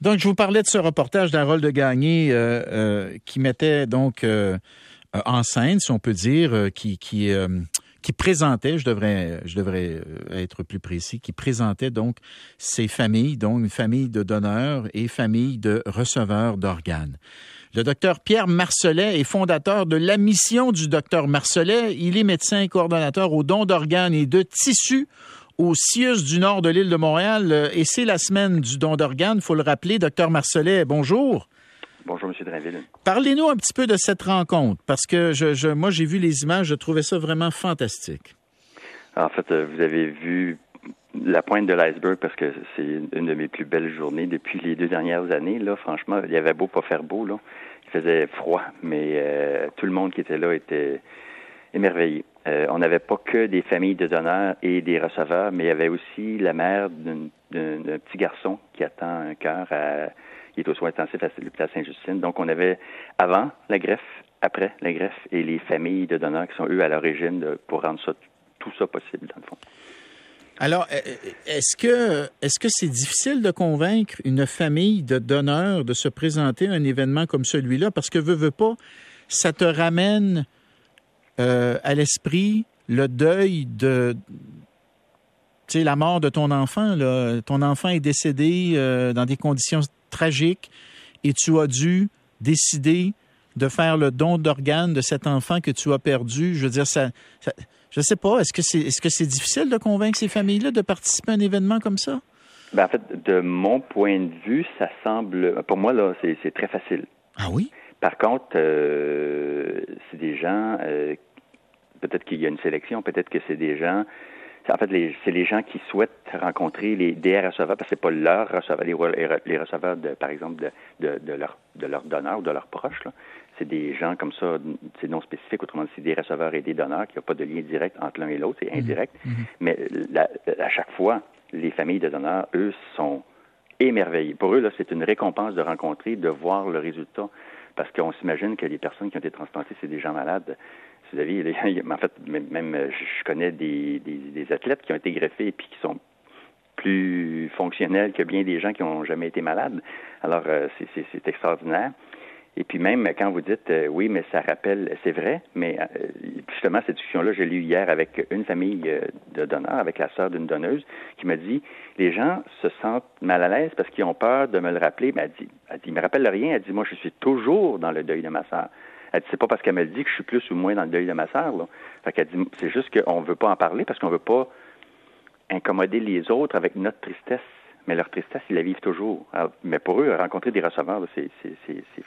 Donc, je vous parlais de ce reportage d'Harold de Gagné euh, euh, qui mettait donc euh, en scène, si on peut dire, qui présentait, je devrais je devrais être plus précis, qui présentait donc ces familles, donc une famille de donneurs et famille de receveurs d'organes. Le docteur Pierre Marcelet est fondateur de la mission du docteur Marcelet. Il est médecin et coordonnateur au don d'organes et de tissus au CIUS du nord de l'île de Montréal. Euh, et c'est la semaine du don d'organes, il faut le rappeler. Docteur Marcelet, bonjour. Bonjour, M. Drainville. Parlez-nous un petit peu de cette rencontre, parce que je, moi, j'ai vu les images, je trouvais ça vraiment fantastique. En fait, euh, vous avez vu la pointe de l'iceberg parce que c'est une de mes plus belles journées depuis les deux dernières années. Là, franchement, il y avait beau pas faire beau, là. Il faisait froid, mais euh, tout le monde qui était là était émerveillé. Euh, on n'avait pas que des familles de donneurs et des receveurs, mais il y avait aussi la mère d'un petit garçon qui attend un cœur qui est aux soins intensifs à l'hôpital Sainte-Justine. Donc, on avait avant la greffe, après la greffe et les familles de donneurs qui sont, eux, à l'origine pour rendre ça, tout ça possible, dans le fond. Alors, euh, est-ce que est-ce que c'est difficile de convaincre une famille de donneurs de se présenter à un événement comme celui-là? Parce que veut, veut pas, ça te ramène euh, à l'esprit le deuil de tu sais, la mort de ton enfant. Là. Ton enfant est décédé euh, dans des conditions tragiques et tu as dû décider de faire le don d'organes de cet enfant que tu as perdu. Je veux dire, ça, ça je sais pas, est-ce que c'est est-ce que c'est difficile de convaincre ces familles-là de participer à un événement comme ça? Ben, en fait, de mon point de vue, ça semble pour moi là, c'est très facile. Ah oui? Par contre, euh, c'est des gens peut-être qu'il y a une sélection, peut-être que c'est des gens. En fait, c'est les gens qui souhaitent rencontrer les des receveurs, parce que c'est pas leur receveur, les, receveurs, de, par exemple, de, de, leur, de leur donneur ou de leurs proches. C'est des gens comme ça, c'est non spécifique, autrement dit, c'est des receveurs et des donneurs, qui n'ont pas de lien direct entre l'un et l'autre, c'est mhm. indirect. Mhm. Mais à chaque fois, les familles de donneurs, eux, sont émerveillés. Pour eux, c'est une récompense de rencontrer, de voir le résultat, parce qu'on s'imagine que les personnes qui ont été transplantées, c'est des gens malades vous savez, en fait, même euh, je connais des, des, athlètes qui ont été greffés et puis qui sont plus fonctionnels que bien des gens qui n'ont jamais été malades. Alors, euh, c'est extraordinaire. Et puis même quand vous dites euh, oui, mais ça rappelle, c'est vrai, mais justement cette discussion-là, j'ai lu hier avec une famille de donneurs, avec la sœur d'une donneuse, qui m'a dit les gens se sentent mal à l'aise parce qu'ils ont peur de me le rappeler. Mais elle dit, elle dit, me rappelle rien. Elle dit moi je suis toujours dans le deuil de ma sœur. Elle dit, c'est pas parce qu'elle me dit que je suis plus ou moins dans le deuil de ma sœur, là. Fait qu'elle dit, c'est juste qu'on veut pas en parler parce qu'on veut pas incommoder les autres avec notre tristesse. Mais leur tristesse, ils la vivent toujours. mais pour eux, rencontrer des receveurs, c'est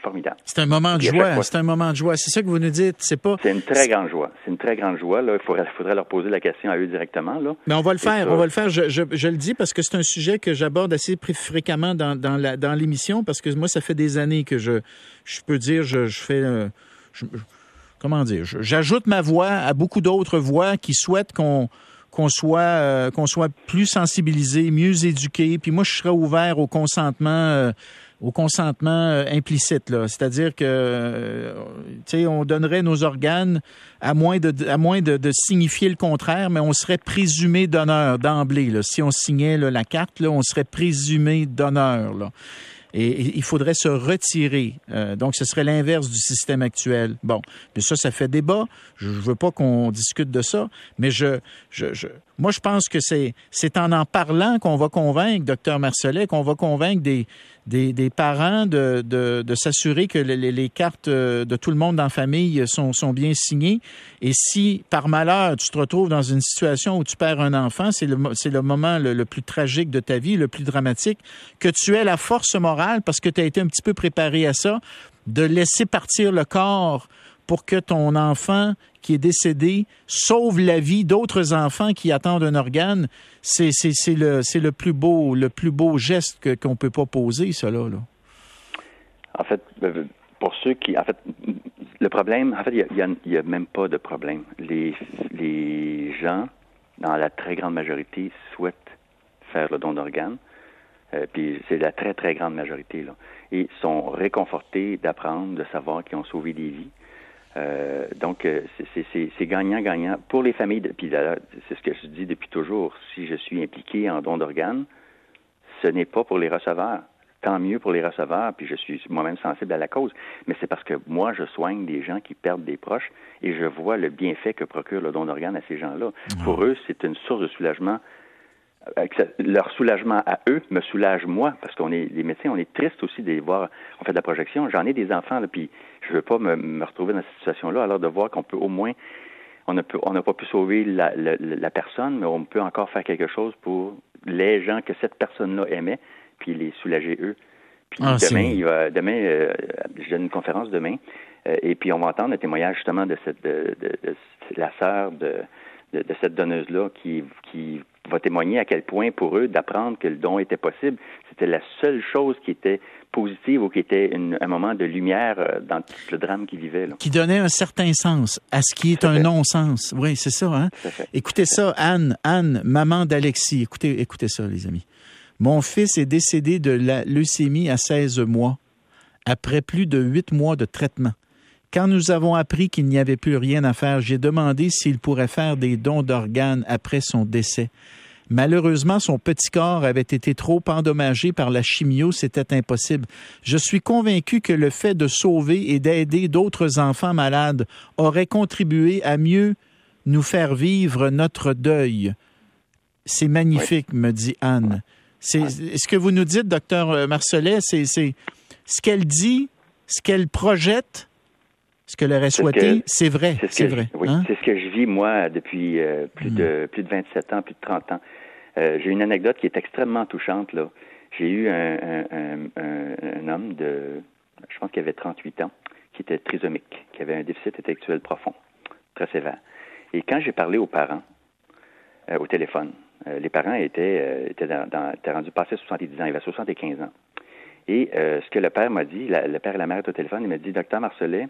formidable. C'est un moment de joie. C'est un moment de joie. C'est ça que vous nous dites. C'est pas. C'est une très grande joie. C'est une très grande joie. Là. Il faudrait, faudrait, leur poser la question à eux directement. Là. Mais on va le faire. On va le faire. Je, je, je, le dis parce que c'est un sujet que j'aborde assez fréquemment dans, dans l'émission parce que moi, ça fait des années que je, je peux dire, je, je fais. Euh, comment dire, j'ajoute ma voix à beaucoup d'autres voix qui souhaitent qu'on qu'on soit euh, qu'on soit plus sensibilisé, mieux éduqué. Puis moi, je serais ouvert au consentement. Euh, euh, implicite c'est-à-dire que tu on donnerait nos organes à moins de signifier le contraire, mais on serait présumé d'honneur d'emblée. Si on signait la carte on serait présumé d'honneur et, il faudrait se retirer. Euh, donc, ce serait l'inverse du système actuel. Bon, mais ça, ça fait débat. Je ne veux pas qu'on discute de ça, mais je, je, je moi, je pense que c'est, en en parlant qu'on va convaincre, docteur Marcelet, qu'on va convaincre des, des, parents de, s'assurer que les, cartes euh, de tout le monde la famille sont, bien signées. Et si, par malheur, tu te retrouves dans une situation où tu perds un enfant, c'est le, c'est le moment le, le, plus tragique de ta vie, le plus dramatique, que tu aies la force morale, parce que tu as été un petit peu préparé à ça, de laisser partir le corps pour que ton enfant qui est décédé sauve la vie d'autres enfants qui attendent un organe, c'est, le, le plus beau, le plus beau geste qu'on ne peut pas poser, cela. Là. En fait, euh, pour ceux qui, en fait, le problème, en fait, il n'y a, même pas de problème. Les, les gens, dans la très grande majorité, souhaitent faire le don d'organes. Euh, puis c'est la très, très grande majorité, là. Et sont réconfortés d'apprendre, de savoir qu'ils ont sauvé des vies. Euh, donc, euh, c'est gagnant-gagnant pour les familles. puis c'est ce que je dis depuis toujours. Si je suis impliqué en don d'organes, ce n'est pas pour les receveurs. tant mieux pour les receveurs, puis je suis moi-même sensible à la cause, mais c'est parce que moi, je soigne des gens qui perdent des proches et je vois le bienfait que procure le don d'organes à ces gens-là. Pour eux, c'est une source de soulagement. Leur soulagement à eux me soulage moi, parce qu'on est les médecins, on est triste aussi de les voir. On fait de la projection. J'en ai des enfants, là, puis je veux pas me, retrouver dans cette situation-là. Alors de voir qu'on peut au moins, on n'a pas pu sauver la, la, personne, mais on peut encore faire quelque chose pour les gens que cette personne-là aimait, puis les soulager eux. Puis ah, demain, il va, demain, euh, je donne une conférence demain, euh, et puis on va entendre le témoignage justement de cette, de, la sœur de, de, cette donneuse-là qui, qui va témoigner à quel point pour eux d'apprendre que le don était possible, c'était la seule chose qui était positive ou qui était un moment de lumière euh, dans tout le drame qu'ils vivaient. Qui donnait un certain sens à ce qui est un non-sens. Oui, c'est ça. Hein? Écoutez ça, Anne, Anne, maman d'Alexis. Écoutez, écoutez ça, les amis. Mon fils est décédé de la leucémie à 16 mois, après plus de huit mois de traitement. Quand nous avons appris qu'il n'y avait plus rien à faire, j'ai demandé s'il pourrait faire des dons d'organes après son décès. Malheureusement, son petit corps avait été trop endommagé par la chimio, c'était impossible. Je suis convaincu que le fait de sauver et d'aider d'autres enfants malades aurait contribué à mieux nous faire vivre notre deuil. C'est magnifique, me dit Anne. C'est ce que vous nous dites, docteur Marcelet, c'est ce qu'elle dit, ce qu'elle projette, ce qu'elle aurait souhaité, c'est vrai. C'est vrai. Oui, hein? c'est ce que je vis, moi, depuis euh, plus, hmm. de, plus de 27 ans, plus de 30 ans. Euh, j'ai une anecdote qui est extrêmement touchante. là. J'ai eu un, un, homme de, je pense qu'il avait 38 ans, qui était trisomique, qui avait un déficit intellectuel profond, très sévère. Et quand j'ai parlé aux parents euh, au téléphone, les parents étaient, étaient, dans, étaient rendus passés 70 ans, il avait 75 ans. Et ce que le père m'a dit, le père et la mère étaient au téléphone, il m'a dit, docteur Marcelet,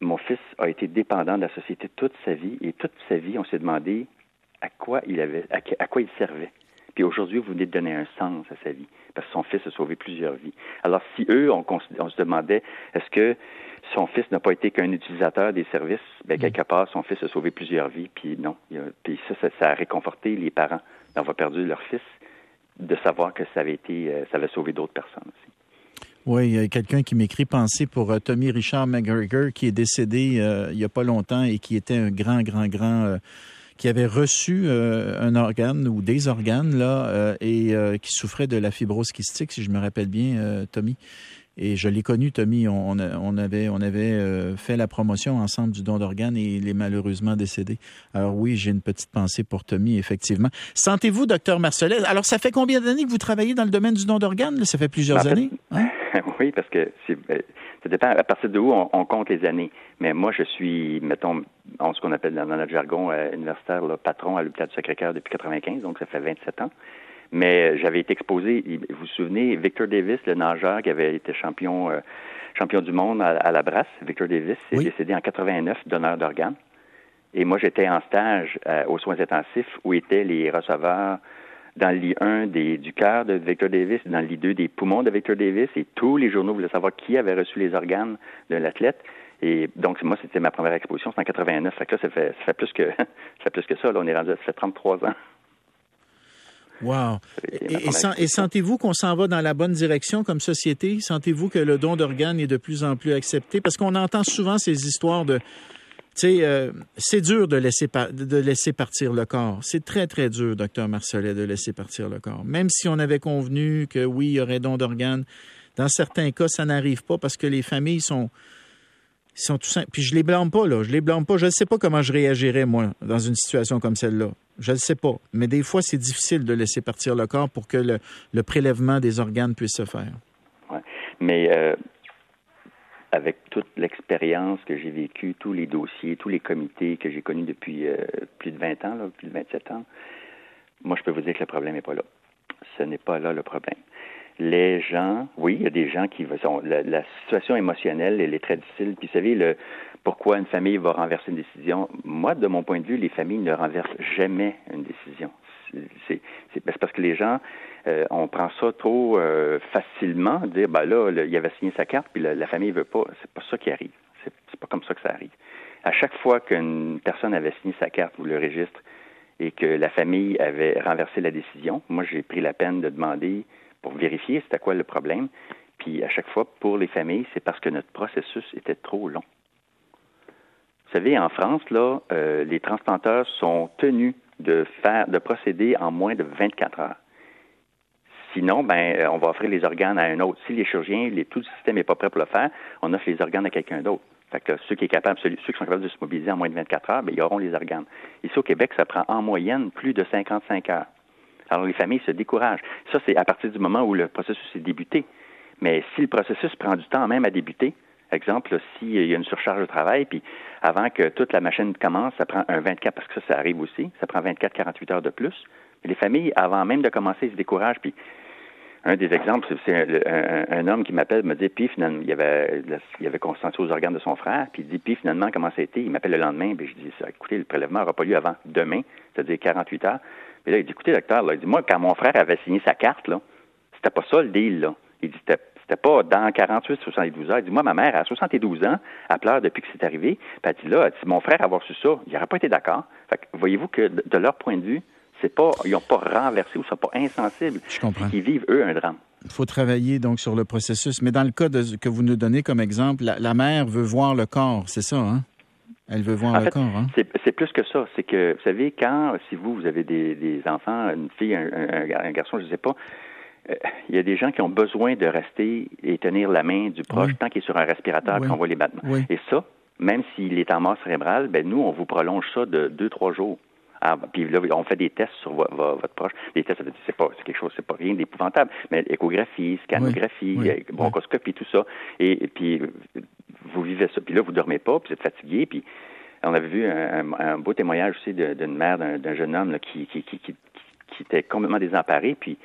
mon fils a été dépendant de la société toute sa vie et toute sa vie, on s'est demandé à quoi il avait, à, quoi il servait. Puis aujourd'hui, vous venez de donner un sens à sa vie, parce que son fils a sauvé plusieurs vies. Alors, si eux, on, se demandait, est-ce que son fils n'a pas été qu'un utilisateur des services, bien, quelque part, son fils a sauvé plusieurs vies, puis non. puis ça, ça, a réconforté les parents d'avoir perdu leur fils, de savoir que ça avait été, euh, ça avait sauvé d'autres personnes aussi. Oui, il y a quelqu'un qui m'écrit penser pour euh, Tommy Richard McGregor qui est décédé euh, il n'y a pas longtemps et qui était un grand, grand, grand, euh, qui avait reçu un organe ou des organes là et qui souffrait de la fibrose kystique, si je me rappelle bien, Tommy. Et je l'ai connu, Tommy. On, avait, on avait euh, fait la promotion ensemble du don d'organes et il est malheureusement décédé. Alors oui, j'ai une petite pensée pour Tommy, effectivement. Sentez-vous, docteur Marcelet, alors ça fait combien d'années que vous travaillez dans le domaine du don d'organes? Ça fait plusieurs années? Hein? oui, parce que euh, ça dépend à partir de où on, compte les années. Mais moi, je suis, mettons, en ce qu'on appelle dans notre jargon euh, universitaire, patron à l'hôpital du Sacré-Cœur depuis 95, donc ça fait 27 ans. Mais euh, j'avais été exposé, vous vous souvenez, Victor Davis, le nageur qui avait été champion, euh, champion du monde à, la brasse, Victor Davis, est décédé en 89, donneur d'organes. Et moi, j'étais en stage euh, aux soins intensifs où étaient les receveurs dans le lit 1 des, du cœur de Victor Davis, dans le lit 2 des poumons de Victor Davis, et tous les journaux voulaient savoir qui avait reçu les organes de l'athlète. Et donc, moi, c'était ma première exposition, c'était en 89. Fait que là, ça fait, ça fait plus que ça fait plus que ça. Là, on est rendu, ça fait 33 ans. Wow. Et, sentez-vous qu'on s'en va dans la bonne direction comme société? Sentez-vous que le don d'organes est de plus en plus accepté? Parce qu'on entend souvent ces histoires de... Euh, c'est dur de laisser, de laisser partir le corps. C'est très, très dur, docteur Marcelet, de laisser partir le corps. Même si on avait convenu que oui, il y aurait don d'organes, dans certains cas, ça n'arrive pas parce que les familles sont sont tout simples. Puis je les blâme pas, là. Je les blâme pas. Je ne sais pas comment je réagirais, moi, dans une situation comme celle-là. Je ne sais pas. Mais des fois, c'est difficile de laisser partir le corps pour que le, prélèvement des organes puisse se faire. Ouais. Mais euh, avec toute l'expérience que j'ai vécue, tous les dossiers, tous les comités que j'ai connus depuis euh, plus de 20 ans, plus de 27 ans, moi, je peux vous dire que le problème n'est pas là. Ce n'est pas là le problème les gens, oui, il y a des gens qui sont. La, situation émotionnelle, elle est très difficile. Puis, vous savez, le, pourquoi une famille va renverser une décision? Moi, de mon point de vue, les familles ne renversent jamais une décision. C'est parce que les gens, euh, on prend ça trop euh, facilement, dire, ben là, il avait signé sa carte, puis la, famille veut pas. C'est pas ça qui arrive. C'est pas comme ça que ça arrive. À chaque fois qu'une personne avait signé sa carte ou le registre et que la famille avait renversé la décision, moi, j'ai pris la peine de demander pour vérifier c'était quoi le problème. Puis à chaque fois, pour les familles, c'est parce que notre processus était trop long. Vous savez, en France, là, euh, les transplanteurs sont tenus de faire, de procéder en moins de 24 heures. Sinon, ben, euh, on va offrir les organes à un autre. Si les chirurgiens, tout le système n'est pas prêt pour le faire, on offre les organes à quelqu'un d'autre. Fait que ceux qui, sont capables de se mobiliser en moins de 24 heures, ben, ils auront les organes. Ici au Québec, ça prend en moyenne plus de 55 heures. Alors les familles se découragent. Ça, c'est à partir du moment où le processus est débuté. Mais si le processus prend du temps même à débuter, exemple, s'il y a une surcharge de travail, puis avant que toute la machine commence, ça prend un 24, parce que ça, ça arrive aussi, ça prend 24-48 heures de plus. les familles, avant même de commencer, se découragent, puis un des exemples, c'est un, homme qui m'appelle, me dit, puis finalement, il avait, consenti aux organes de son frère, puis il dit, puis finalement, comment ça a été? Il m'appelle le lendemain, puis je dis, écoutez, le prélèvement n'aura pas lieu avant demain, c'est-à-dire 48 heures. Mais là, il dit, écoutez, docteur, il dit, moi, quand mon frère avait signé sa carte, là, c'était pas ça le deal, là. Il dit, c'était pas dans 48, 72 heures. Il dit, moi, ma mère, à 72 ans, elle pleure depuis que c'est arrivé. Puis elle dit, là, mon frère avoir su ça, il n'aurait pas été d'accord. Fait que, voyez-vous que de leur point de vue, c'est pas, ils n'ont pas renversé ou sont pas insensibles. Je comprends. Ils vivent, eux, un drame. Il faut travailler donc sur le processus. Mais dans le cas que vous nous donnez comme exemple, la, mère veut voir le corps, c'est ça, hein? Elle veut voir le corps, hein? C'est plus que ça. C'est que, vous savez, quand, si vous, vous avez des, enfants, une fille, un, garçon, je ne sais pas, euh, il y a des gens qui ont besoin de rester et tenir la main du proche tant qu'il est sur un respirateur qu'on voit les battements. Et ça, même s'il est en mort cérébrale, ben nous, on vous prolonge ça de deux, trois jours. Ah, puis là, on fait des tests sur votre proche. Des tests, c'est pas quelque chose, c'est pas rien d'épouvantable, mais échographie, scanographie, euh, bronchoscopie, tout ça. Et, puis vous vivez ça. Puis là, vous dormez pas, puis vous êtes fatigué, puis on avait vu un, beau témoignage aussi d'une mère d'un jeune homme qui, qui, qui, qui, était complètement désemparé, puis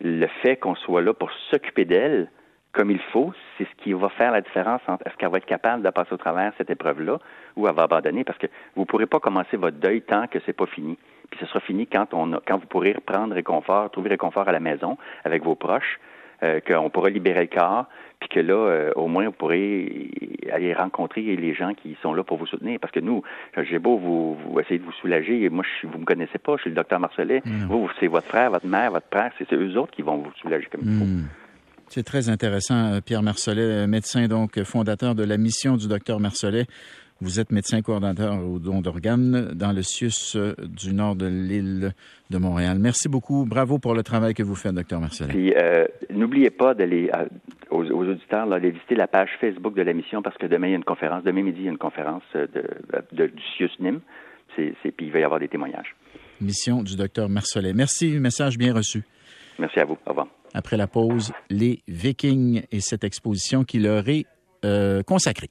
le fait qu'on soit là pour s'occuper d'elle, comme il faut, c'est ce qui va faire la différence entre est-ce qu'elle va être capable de passer au travers cette épreuve-là ou elle va abandonner parce que vous ne pourrez pas commencer votre deuil tant que c'est pas fini. Puis ce sera fini quand on a, quand vous pourrez reprendre réconfort, trouver réconfort à la maison avec vos proches, euh, qu'on pourra libérer le corps, puis que là, euh, au moins, vous pourrez aller rencontrer les gens qui sont là pour vous soutenir. Parce que nous, j'ai beau vous, vous essayer de vous soulager, et moi, je, vous me connaissez pas, je suis le docteur Marcelet. Vous, c'est votre frère, votre mère, votre père, c'est eux autres qui vont vous soulager comme il faut. C'est très intéressant, euh, Pierre Marcelet, médecin donc fondateur de la mission du docteur Marcelet. Vous êtes médecin coordinateur au don d'organes dans le CIUS euh, du nord de l'île de Montréal. Merci beaucoup. Bravo pour le travail que vous faites, docteur Marcelet. Puis, euh, n'oubliez pas d'aller aux, auditeurs d'aller visiter la page Facebook de la mission parce que demain, il y a une conférence. Demain midi, il y a une conférence de, du CIUS NIM. C'est, puis, il va y avoir des témoignages. Mission du docteur Marcelet. Merci. Message bien reçu. Merci à vous. Au revoir. Après la pause, les Vikings et cette exposition qui leur est euh, consacrée.